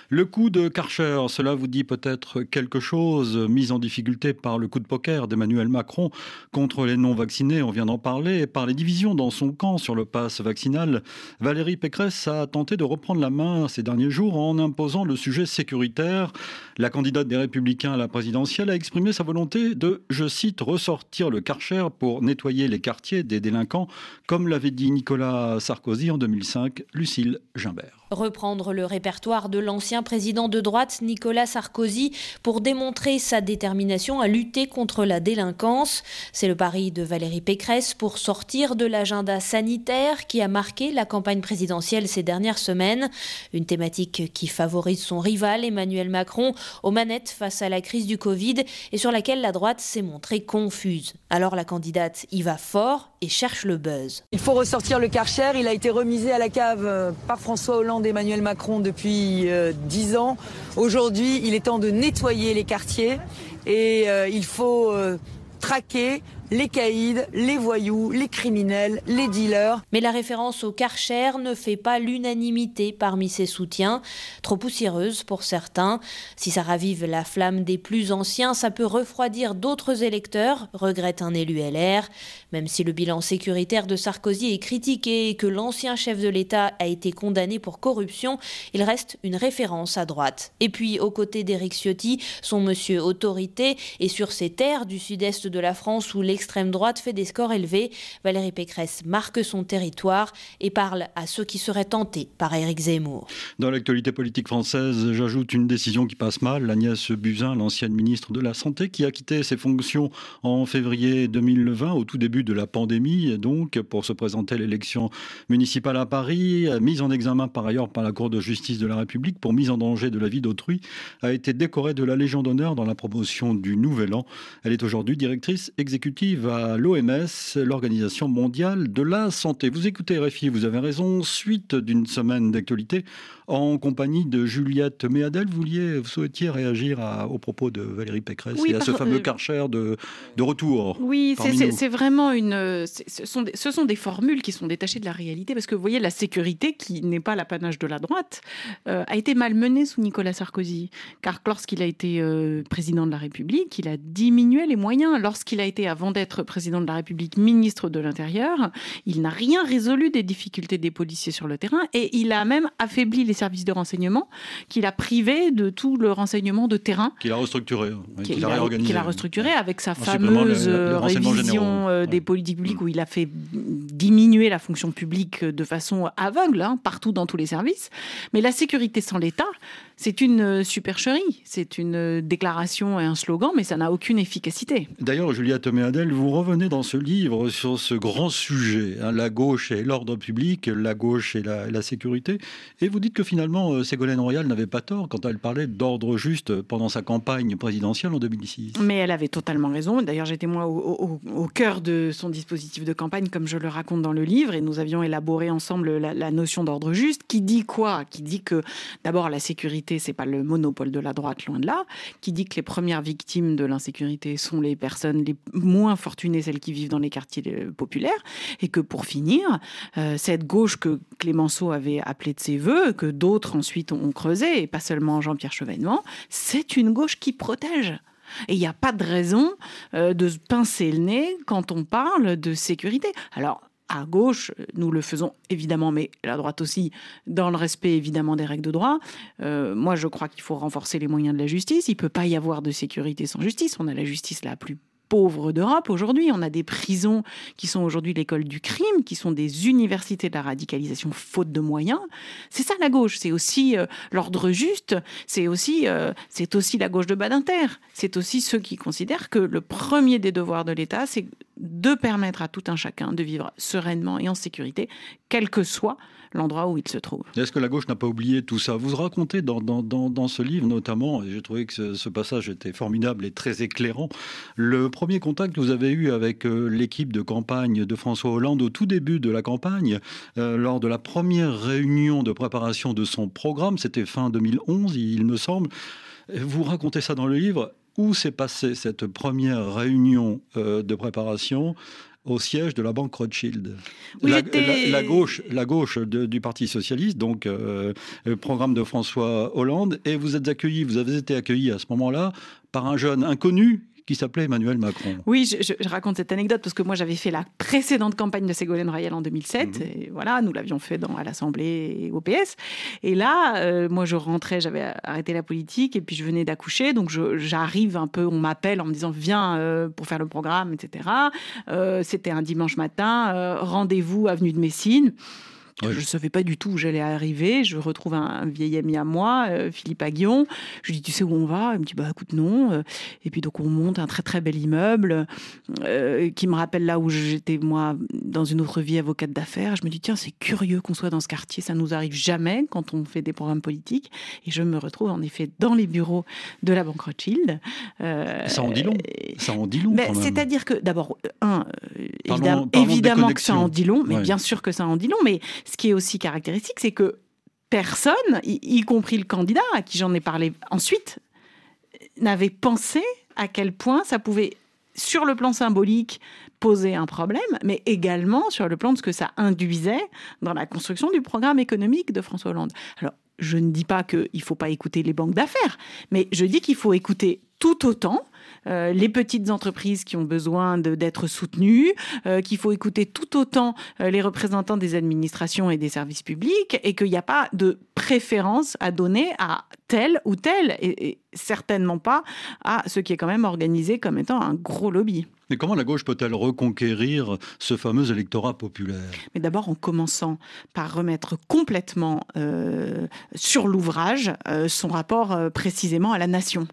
Le coup de Karcher, cela vous dit peut-être quelque chose, mise en difficulté par le coup de poker d'Emmanuel Macron contre les non-vaccinés, on vient d'en parler, et par les divisions dans son camp sur le pass vaccinal, Valérie Pécresse a tenté de reprendre la main ces derniers jours en imposant le sujet sécuritaire. La candidate des Républicains à la présidentielle a exprimé sa volonté de, je cite, ressortir le Karcher pour nettoyer les quartiers des délinquants, comme l'avait dit Nicolas Sarkozy en 2005, Lucille Gimbert. Reprendre le répertoire de l'ancien président de droite Nicolas Sarkozy pour démontrer sa détermination à lutter contre la délinquance. C'est le pari de Valérie Pécresse pour sortir de l'agenda sanitaire qui a marqué la campagne présidentielle ces dernières semaines. Une thématique qui favorise son rival Emmanuel Macron aux manettes face à la crise du Covid et sur laquelle la droite s'est montrée confuse. Alors la candidate y va fort et cherche le buzz. Il faut ressortir le Karcher. Il a été remisé à la cave euh, par François Hollande d'Emmanuel Macron depuis euh, dix ans. Aujourd'hui, il est temps de nettoyer les quartiers et euh, il faut euh, traquer les caïds, les voyous, les criminels, les dealers. Mais la référence au Karcher ne fait pas l'unanimité parmi ses soutiens, trop poussiéreuse pour certains. Si ça ravive la flamme des plus anciens, ça peut refroidir d'autres électeurs, regrette un élu LR. Même si le bilan sécuritaire de Sarkozy est critiqué et que l'ancien chef de l'État a été condamné pour corruption, il reste une référence à droite. Et puis, aux côtés d'Éric Ciotti, son monsieur autorité, et sur ces terres du sud-est de la France où l'extrême droite fait des scores élevés, Valérie Pécresse marque son territoire et parle à ceux qui seraient tentés par Éric Zemmour. Dans l'actualité politique française, j'ajoute une décision qui passe mal. Agnès Buzyn, l'ancienne ministre de la Santé, qui a quitté ses fonctions en février 2020, au tout début de la pandémie, donc pour se présenter à l'élection municipale à Paris, mise en examen par ailleurs par la Cour de justice de la République pour mise en danger de la vie d'autrui, a été décorée de la Légion d'honneur dans la promotion du Nouvel An. Elle est aujourd'hui directrice exécutive à l'OMS, l'Organisation mondiale de la santé. Vous écoutez RFI, vous avez raison, suite d'une semaine d'actualité en compagnie de Juliette Méadel. Vous, vouliez, vous souhaitiez réagir à, aux propos de Valérie Pécresse Oui, et à ce fameux euh, Karcher de, de retour. Oui, c'est- vraiment une. c'est- Ce sont, des, ce sont des formules qui sont détachées de la réalité parce que vous voyez, la sécurité, qui n'est pas l'apanage de la droite, euh, a été malmenée sous Nicolas Sarkozy. Car lorsqu'il a été euh, président de la République, il a diminué les moyens. Lorsqu'il a été, avant d'être président de la République, ministre de l'Intérieur, il n'a rien résolu des difficultés des policiers sur le terrain et il a même affaibli les services de renseignement qu'il a privé de tout le renseignement de terrain. Qu'il a restructuré, hein, oui, qu'il a a, réorganisé. qu'il a restructuré avec sa le- fameuse le- le euh, révision euh, des politiques publiques où il a fait diminuer la fonction publique de façon aveugle hein, partout dans tous les services. Mais la sécurité sans l'État, c'est une euh, supercherie, c'est une euh, déclaration et un slogan, mais ça n'a aucune efficacité. D'ailleurs, Juliette Méadel, vous revenez dans ce livre sur ce grand sujet, hein, la gauche et l'ordre public, la gauche et la, la sécurité, et vous dites que finalement, euh, Ségolène Royal n'avait pas tort quand elle parlait d'ordre juste pendant sa campagne présidentielle en 2006. Mais elle avait totalement raison. D'ailleurs, j'étais moi au, au- au cœur de son dispositif de campagne, comme je le raconte dans le livre, et nous avions élaboré ensemble la, notion d'ordre juste, qui dit quoi? Qui dit que d'abord la sécurité, c'est pas le monopole de la droite, loin de là. Qui dit que les premières victimes de l'insécurité sont les personnes les moins fortunées, celles qui vivent dans les quartiers euh, populaires, et que pour finir, euh, cette gauche que Clémenceau avait appelée de ses voeux, que d'autres ensuite ont creusé, et pas seulement Jean-Pierre Chevènement, c'est une gauche qui protège. Et il n'y a pas de raison euh, de se pincer le nez quand on parle de sécurité. Alors, à gauche, nous le faisons évidemment, mais la droite aussi, dans le respect évidemment des règles de droit. Euh, moi, je crois qu'il faut renforcer les moyens de la justice. Il ne peut pas y avoir de sécurité sans justice. On a la justice la plus pauvre d'Europe aujourd'hui. On a des prisons qui sont aujourd'hui l'école du crime, qui sont des universités de la radicalisation faute de moyens. C'est ça la gauche. C'est aussi euh, l'ordre juste. C'est aussi, euh, c'est aussi la gauche de Badinter. C'est aussi ceux qui considèrent que le premier des devoirs de l'État, c'est de permettre à tout un chacun de vivre sereinement et en sécurité, quel que soit l'endroit où il se trouve. Est-ce que la gauche n'a pas oublié tout ça? Vous racontez dans, dans, dans, ce livre notamment, et j'ai trouvé que ce, ce passage était formidable et très éclairant, le premier contact que vous avez eu avec euh, l'équipe de campagne de François Hollande au tout début de la campagne, euh, lors de la première réunion de préparation de son programme, c'était fin 2011, il me semble. Vous racontez ça dans le livre. Où s'est passée cette première réunion euh, de préparation au siège de la banque Rothschild? Oui, la, j'étais- la- la gauche, la gauche de- du Parti socialiste, donc euh, le programme de François Hollande, et vous êtes accueilli, vous avez été accueilli à ce moment-là par un jeune inconnu qui s'appelait Emmanuel Macron. Oui, je, raconte cette anecdote parce que moi j'avais fait la précédente campagne de Ségolène Royal en 2007. Mhm. Et voilà, nous l'avions fait dans, à l'Assemblée et au PS. Et là, euh, moi je rentrais, j'avais arrêté la politique et puis je venais d'accoucher. Donc j'arrive un peu, on m'appelle en me disant viens euh, pour faire le programme, etc. Euh, c'était un dimanche matin, rendez-vous avenue de Messine. Je ne savais pas du tout où j'allais arriver. Je retrouve un, vieil ami à moi, euh, Philippe Aguillon. Je lui dis, tu sais où on va? Il me dit, bah écoute, non. Euh, et puis donc on monte un très très bel immeuble euh, qui me rappelle là où j'étais moi dans une autre vie avocate d'affaires. Je me dis, tiens, c'est curieux qu'on soit dans ce quartier. Ça nous arrive jamais quand on fait des programmes politiques. Et je me retrouve en effet dans les bureaux de la Banque Rothschild. ça en dit long. Ça en dit long. C'est-à-dire que d'abord, un, évidemment, que ça en dit long, mais bien sûr que ça en dit long. Mais ce qui est aussi caractéristique, c'est que personne, y, compris le candidat à qui j'en ai parlé ensuite, n'avait pensé à quel point ça pouvait, sur le plan symbolique, poser un problème, mais également sur le plan de ce que ça induisait dans la construction du programme économique de François Hollande. Alors, je ne dis pas qu'il ne faut pas écouter les banques d'affaires, mais je dis qu'il faut écouter tout autant euh, les petites entreprises qui ont besoin d'être soutenues, euh, qu'il faut écouter tout autant euh, les représentants des administrations et des services publics, et qu'il n'y a pas de préférence à donner à tel ou tel, et, certainement pas à ce qui est quand même organisé comme étant un gros lobby. Mais comment la gauche peut-elle reconquérir ce fameux électorat populaire? Mais d'abord en commençant par remettre complètement sur l'ouvrage son rapport précisément à la nation.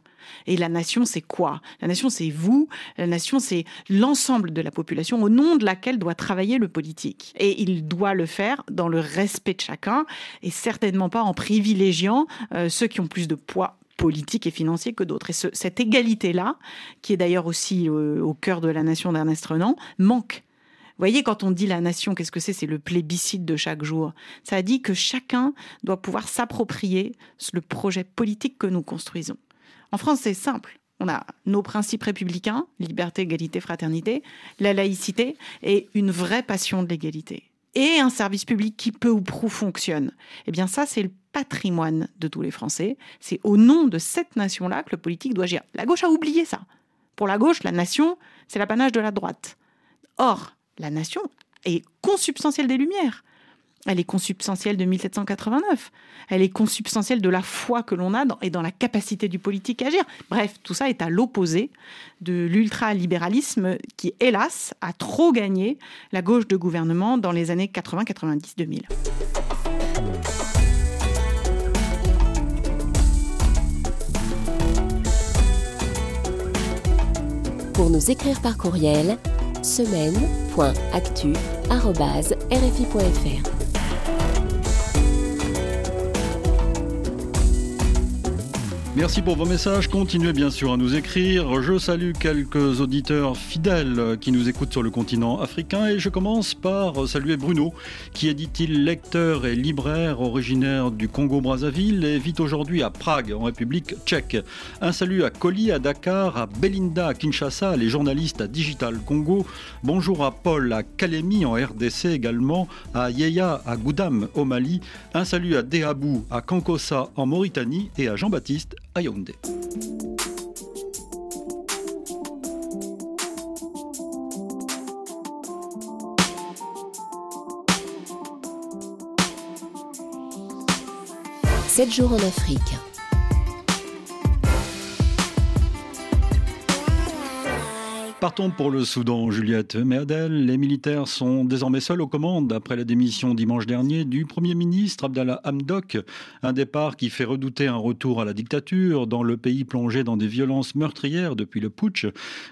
Et la nation, c'est quoi? La nation, c'est vous. La nation, c'est l'ensemble de la population au nom de laquelle doit travailler le politique. Et il doit le faire dans le respect de chacun et certainement pas en privilégiant euh, ceux qui ont plus de poids politique et financier que d'autres. Et cette égalité-là, qui est d'ailleurs aussi euh, au cœur de la nation d'Ernest Renan, manque. Vous voyez, quand on dit la nation, qu'est-ce que c'est? C'est le plébiscite de chaque jour. Ça dit que chacun doit pouvoir s'approprier le projet politique que nous construisons. En France, c'est simple. On a nos principes républicains, liberté, égalité, fraternité, la laïcité et une vraie passion de l'égalité. Et un service public qui peu ou prou fonctionne. Eh bien ça, c'est le patrimoine de tous les Français. C'est au nom de cette nation-là que le politique doit agir. La gauche a oublié ça. Pour la gauche, la nation, c'est l'apanage de la droite. Or, la nation est consubstantielle des Lumières. Elle est consubstantielle de 1789. Elle est consubstantielle de la foi que l'on a et dans la capacité du politique à agir. Bref, tout ça est à l'opposé de l'ultralibéralisme qui, hélas, a trop gagné la gauche de gouvernement dans les années 80, 90, 2000. Pour nous écrire par courriel, semaine.actu.rfi.fr. Merci pour vos messages. Continuez bien sûr à nous écrire. Je salue quelques auditeurs fidèles qui nous écoutent sur le continent africain et je commence par saluer Bruno, qui est, dit-il, lecteur et libraire originaire du Congo-Brazzaville et vit aujourd'hui à Prague, en République tchèque. Un salut à Coli à Dakar, à Belinda à Kinshasa, les journalistes à Digital Congo. Bonjour à Paul à Kalemi en RDC également, à Yeya à Goudam au Mali. Un salut à Dehabou à Kankossa en Mauritanie et à Jean-Baptiste Sept jours en Afrique. Partons pour le Soudan, Juliette Merdel. Les militaires sont désormais seuls aux commandes après la démission dimanche dernier du Premier ministre Abdallah Hamdok. Un départ qui fait redouter un retour à la dictature dans le pays plongé dans des violences meurtrières depuis le putsch.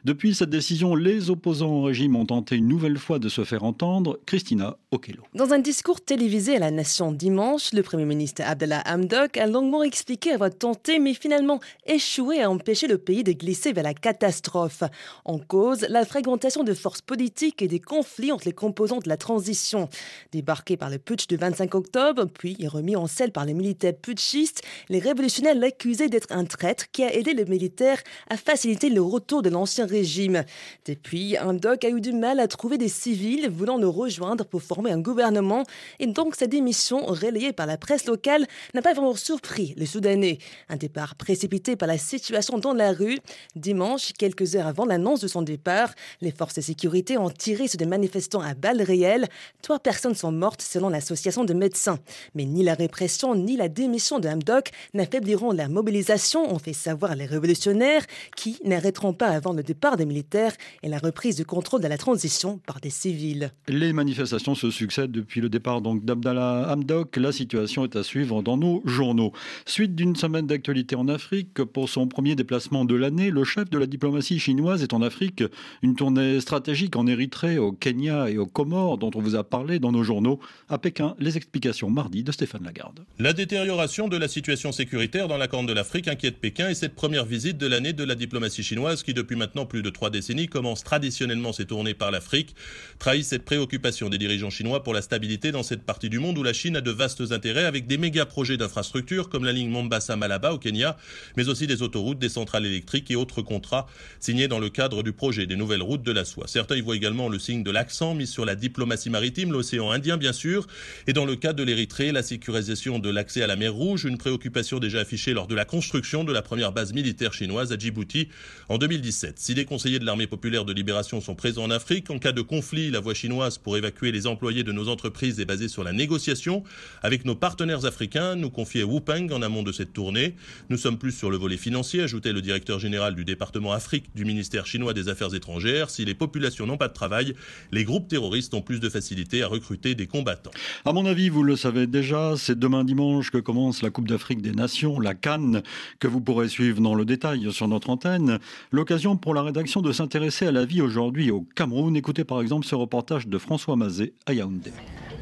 Depuis cette décision, les opposants au régime ont tenté une nouvelle fois de se faire entendre. Christina Okello. Dans un discours télévisé à la Nation dimanche, le Premier ministre Abdallah Hamdok a longuement expliqué avoir tenté mais finalement échoué à empêcher le pays de glisser vers la catastrophe. En cause, la fragmentation de forces politiques et des conflits entre les composants de la transition. Débarqué par le putsch du 25 octobre, puis remis en selle par les militaires putschistes, les révolutionnaires l'accusaient d'être un traître qui a aidé les militaires à faciliter le retour de l'ancien régime. Depuis, Hamdok a eu du mal à trouver des civils voulant le rejoindre pour former un gouvernement et donc sa démission, relayée par la presse locale, n'a pas vraiment surpris les Soudanais. Un départ précipité par la situation dans la rue. Dimanche, quelques heures avant l'annonce de son départ, les forces de sécurité ont tiré sur des manifestants à balles réelles. Trois personnes sont mortes selon l'association de médecins. Mais ni la répression ni la démission de Hamdok n'affaibliront la mobilisation, ont fait savoir les révolutionnaires, qui n'arrêteront pas avant le départ des militaires et la reprise du contrôle de la transition par des civils. Les manifestations se succèdent depuis le départ d'Abdallah Hamdok. La situation est à suivre dans nos journaux. Suite d'une semaine d'actualité en Afrique, pour son premier déplacement de l'année, le chef de la diplomatie chinoise est en Afrique. Une tournée stratégique en Érythrée, au Kenya et aux Comores, dont on vous a parlé dans nos journaux. À Pékin, les explications mardi de Stéphane Lagarde. La détérioration de la situation sécuritaire dans la Corne de l'Afrique inquiète Pékin et cette première visite de l'année de la diplomatie chinoise qui, depuis maintenant plus de trois décennies, commence traditionnellement ses tournées par l'Afrique, trahit cette préoccupation des dirigeants chinois pour la stabilité dans cette partie du monde où la Chine a de vastes intérêts avec des méga projets d'infrastructures comme la ligne Mombasa-Malaba au Kenya, mais aussi des autoroutes, des centrales électriques et autres contrats signés dans le cadre du projet des nouvelles routes de la soie. Certains y voient également le signe de l'accent mis sur la diplomatie maritime, l'océan Indien bien sûr, et dans le cas de l'Érythrée, la sécurisation de l'accès à la mer Rouge, une préoccupation déjà affichée lors de la construction de la première base militaire chinoise à Djibouti en 2017. Si les conseillers de l'armée populaire de libération sont présents en Afrique, en cas de conflit, la voie chinoise pour évacuer les employés de nos entreprises est basée sur la négociation avec nos partenaires africains, nous confiait Wu Peng en amont de cette tournée. Nous sommes plus sur le volet financier, ajoutait le directeur général du département Afrique du ministère chinois des Affaires étrangères. Si les populations n'ont pas de travail, les groupes terroristes ont plus de facilité à recruter des combattants. À mon avis, vous le savez déjà, c'est demain dimanche que commence la Coupe d'Afrique des Nations, la Cannes, que vous pourrez suivre dans le détail sur notre antenne. L'occasion pour la rédaction de s'intéresser à la vie aujourd'hui au Cameroun. Écoutez par exemple ce reportage de François Mazet à Yaoundé.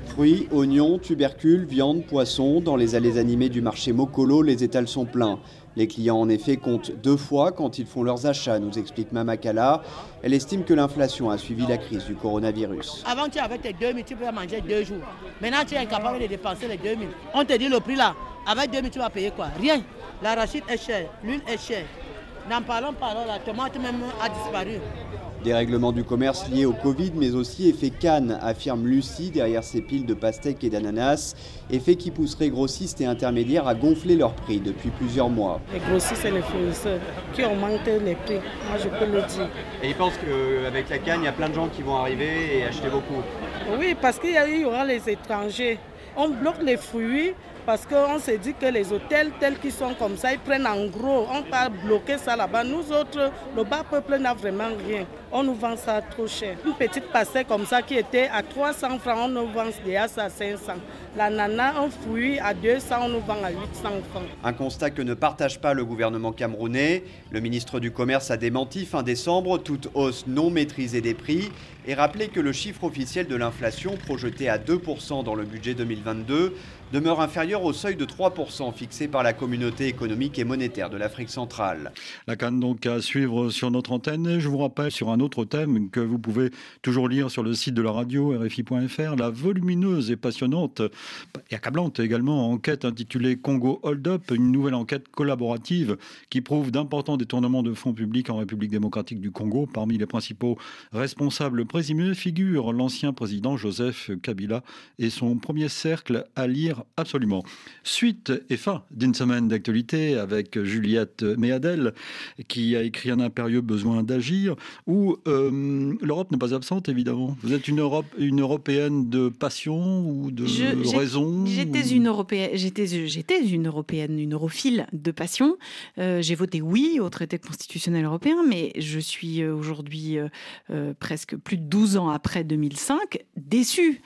Fruits, oignons, tubercules, viande, poissons, dans les allées animées du marché Mokolo, les étals sont pleins. Les clients en effet comptent deux fois quand ils font leurs achats, nous explique Mamakala. Elle estime que l'inflation a suivi la crise du coronavirus. Avant tu avais tes 2000, tu pouvais manger deux jours. Maintenant tu es incapable de dépenser les 2000. On te dit le prix là. Avec 2000 tu vas payer quoi? Rien. L'arachide est cher, l'huile est chère. N'en parlons pas, la tomate même a disparu. Dérèglement du commerce lié au Covid, mais aussi effet Cannes, affirme Lucie derrière ses piles de pastèques et d'ananas. Effet qui pousserait grossistes et intermédiaires à gonfler leurs prix depuis plusieurs mois. Les grossistes et les fournisseurs qui augmentent les prix, moi je peux le dire. Et ils pensent qu'avec la Cannes, il y a plein de gens qui vont arriver et acheter beaucoup. Oui, parce qu'il y aura les étrangers. On bloque les fruits parce qu'on se dit que les hôtels tels qu'ils sont comme ça, ils prennent en gros. On va bloquer ça là-bas. Nous autres, le bas peuple n'a vraiment rien. On nous vend ça trop cher. Une petite pastèque comme ça qui était à 300 francs, on nous vend déjà ça à 500. L'ananas, un fruit à 200, on nous vend à 800 francs. Un constat que ne partage pas le gouvernement camerounais. Le ministre du Commerce a démenti fin décembre toute hausse non maîtrisée des prix et rappelé que le chiffre officiel de l'inflation projeté à 2% dans le budget 2022 demeure inférieur au seuil de 3% fixé par la communauté économique et monétaire de l'Afrique centrale. La canne donc à suivre sur notre antenne. Je vous rappelle sur un autre thème que vous pouvez toujours lire sur le site de la radio rfi.fr, la volumineuse et passionnante et accablante également enquête intitulée Congo Hold Up, une nouvelle enquête collaborative qui prouve d'importants détournements de fonds publics en République démocratique du Congo. Parmi les principaux responsables présumés figure l'ancien président Joseph Kabila et son premier cercle à lire absolument. Suite et fin d'une semaine d'actualité avec Juliette Méadel, qui a écrit Un impérieux besoin d'agir, où euh, l'Europe n'est pas absente, évidemment. Vous êtes une, Europe, une Européenne de passion ou de raison J'étais une, Européenne, j'étais, une Européenne, une europhile de passion. Euh, j'ai voté oui au traité constitutionnel européen, mais je suis euh, aujourd'hui, presque plus de 12 ans après 2005, déçue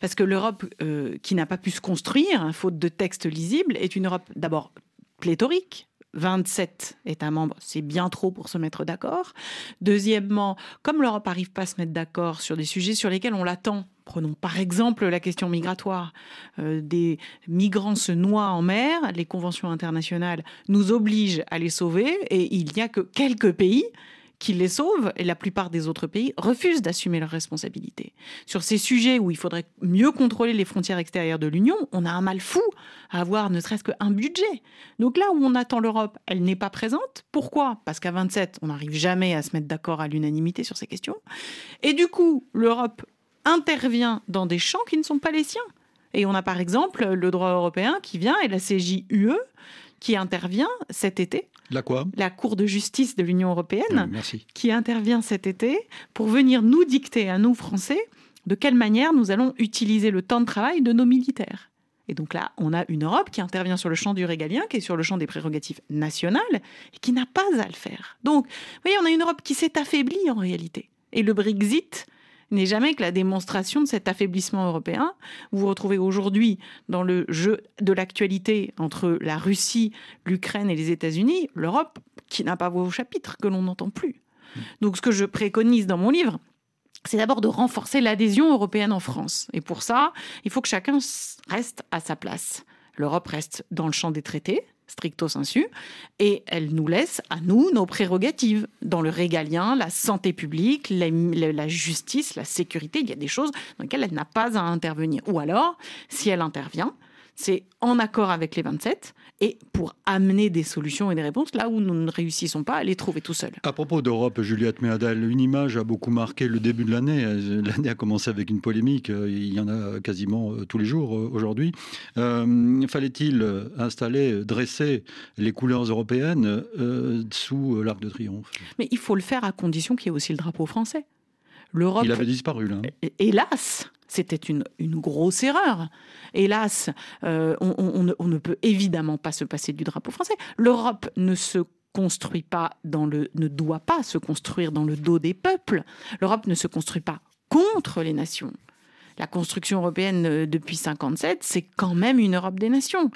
parce que l'Europe euh, qui n'a pas pu se construire, hein, faute de textes lisibles, est une Europe d'abord pléthorique, 27 États membres, c'est bien trop pour se mettre d'accord. Deuxièmement, comme l'Europe n'arrive pas à se mettre d'accord sur des sujets sur lesquels on l'attend, prenons par exemple la question migratoire, euh, des migrants se noient en mer, les conventions internationales nous obligent à les sauver et il n'y a que quelques pays qui les sauve et la plupart des autres pays refusent d'assumer leurs responsabilités. Sur ces sujets où il faudrait mieux contrôler les frontières extérieures de l'Union, on a un mal fou à avoir ne serait-ce qu'un budget. Donc là où on attend l'Europe, elle n'est pas présente. Pourquoi? Parce qu'à 27, on n'arrive jamais à se mettre d'accord à l'unanimité sur ces questions. Et du coup, l'Europe intervient dans des champs qui ne sont pas les siens. Et on a par exemple le droit européen qui vient et la CJUE qui intervient cet été. La quoi La Cour de justice de l'Union européenne Merci. qui intervient cet été pour venir nous dicter à nous Français de quelle manière nous allons utiliser le temps de travail de nos militaires. Et donc là, on a une Europe qui intervient sur le champ du régalien, qui est sur le champ des prérogatives nationales, et qui n'a pas à le faire. Donc, vous voyez, on a une Europe qui s'est affaiblie en réalité. Et le Brexit n'est jamais que la démonstration de cet affaiblissement européen. Vous vous retrouvez aujourd'hui dans le jeu de l'actualité entre la Russie, l'Ukraine et les États-Unis, l'Europe qui n'a pas voix au chapitre, que l'on n'entend plus. Donc ce que je préconise dans mon livre, c'est d'abord de renforcer l'adhésion européenne en France. Et pour ça, il faut que chacun reste à sa place. L'Europe reste dans le champ des traités, stricto sensu, et elle nous laisse à nous nos prérogatives dans le régalien, la santé publique, la, justice, la sécurité. Il y a des choses dans lesquelles elle n'a pas à intervenir. Ou alors, si elle intervient, c'est en accord avec les 27 et pour amener des solutions et des réponses là où nous ne réussissons pas à les trouver tout seuls. À propos d'Europe, Juliette Méadal, une image a beaucoup marqué le début de l'année. L'année a commencé avec une polémique, il y en a quasiment euh, tous les jours euh, aujourd'hui. Euh, Fallait-il installer, dresser les couleurs européennes euh, sous l'Arc de Triomphe? Mais il faut le faire à condition qu'il y ait aussi le drapeau français. L'Europe. Il avait disparu là. Hélas, c'était une, une, grosse erreur. Hélas, euh, on, on, on, ne peut évidemment pas se passer du drapeau français. L'Europe ne se construit pas dans le, ne doit pas se construire dans le dos des peuples. L'Europe ne se construit pas contre les nations. La construction européenne euh, depuis 57, c'est quand même une Europe des nations.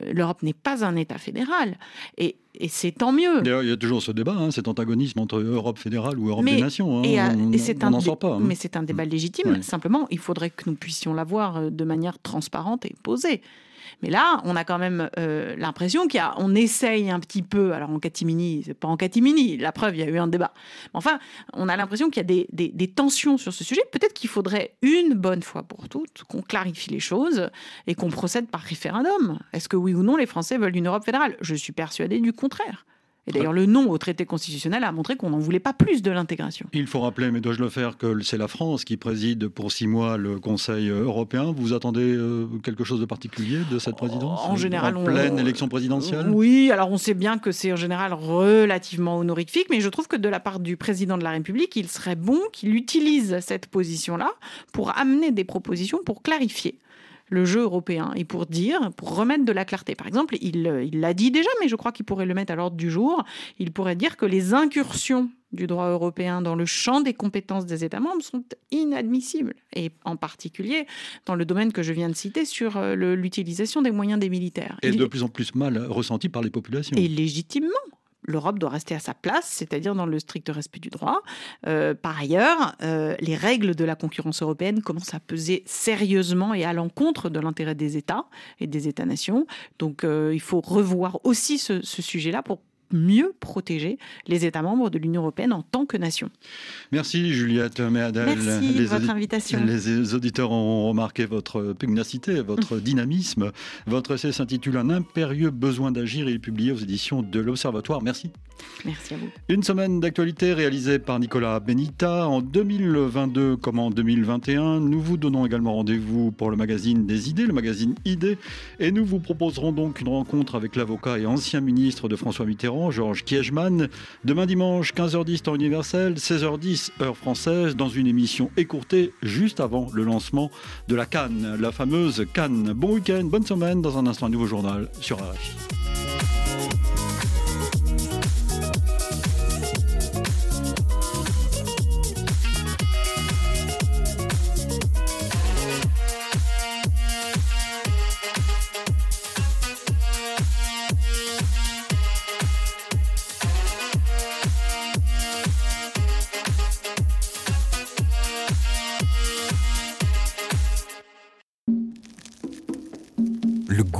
Euh, L'Europe n'est pas un État fédéral. Et, et c'est tant mieux. D'ailleurs, il y a toujours ce débat, hein, cet antagonisme entre Europe fédérale ou Europe mais, des nations. Hein, et, on n'en sort pas. Hein. Mais c'est un débat légitime. Ouais. Simplement, il faudrait que nous puissions l'avoir de manière transparente et posée. Mais là, on a quand même euh, l'impression qu'on essaye un petit peu. Alors en catimini, c'est pas en catimini. La preuve, il y a eu un débat. Mais enfin, on a l'impression qu'il y a des, des, des, tensions sur ce sujet. Peut-être qu'il faudrait une bonne fois pour toutes qu'on clarifie les choses et qu'on procède par référendum. Est-ce que oui ou non les Français veulent une Europe fédérale? Je suis persuadé du contraire. Et d'ailleurs, le non au traité constitutionnel a montré qu'on n'en voulait pas plus de l'intégration. Il faut rappeler, mais dois-je le faire, que c'est la France qui préside pour six mois le Conseil européen. Vous attendez euh, quelque chose de particulier de cette présidence? En général, en on... pleine élection présidentielle? Oui, alors on sait bien que c'est en général relativement honorifique, mais je trouve que de la part du président de la République, il serait bon qu'il utilise cette position-là pour amener des propositions pour clarifier le jeu européen et pour dire, pour remettre de la clarté. Par exemple, il l'a dit déjà, mais je crois qu'il pourrait le mettre à l'ordre du jour. Il pourrait dire que les incursions du droit européen dans le champ des compétences des États membres sont inadmissibles, et en particulier dans le domaine que je viens de citer sur l'utilisation des moyens des militaires. Et il... de plus en plus mal ressenti par les populations. Et légitimement l'Europe doit rester à sa place, c'est-à-dire dans le strict respect du droit. Euh, par ailleurs, euh, les règles de la concurrence européenne commencent à peser sérieusement et à l'encontre de l'intérêt des États et des États-nations. Donc euh, il faut revoir aussi ce, ce sujet-là pour mieux protéger les États membres de l'Union européenne en tant que nation. Merci Juliette Méadel. Merci de votre invitation. Les auditeurs ont remarqué votre pugnacité, votre (laughs) dynamisme. Votre essai s'intitule Un impérieux besoin d'agir et est publié aux éditions de l'Observatoire. Merci. Merci à vous. Une semaine d'actualité réalisée par Nicolas Benita en 2022 comme en 2021. Nous vous donnons également rendez-vous pour le magazine des idées, le magazine Idées. Et nous vous proposerons donc une rencontre avec l'avocat et ancien ministre de François Mitterrand, Georges Kiechman. Demain dimanche, 15h10 temps universel, 16h10 heure française, dans une émission écourtée juste avant le lancement de la Cannes, la fameuse Cannes. Bon week-end, bonne semaine. Dans un instant, un nouveau journal sur RFI.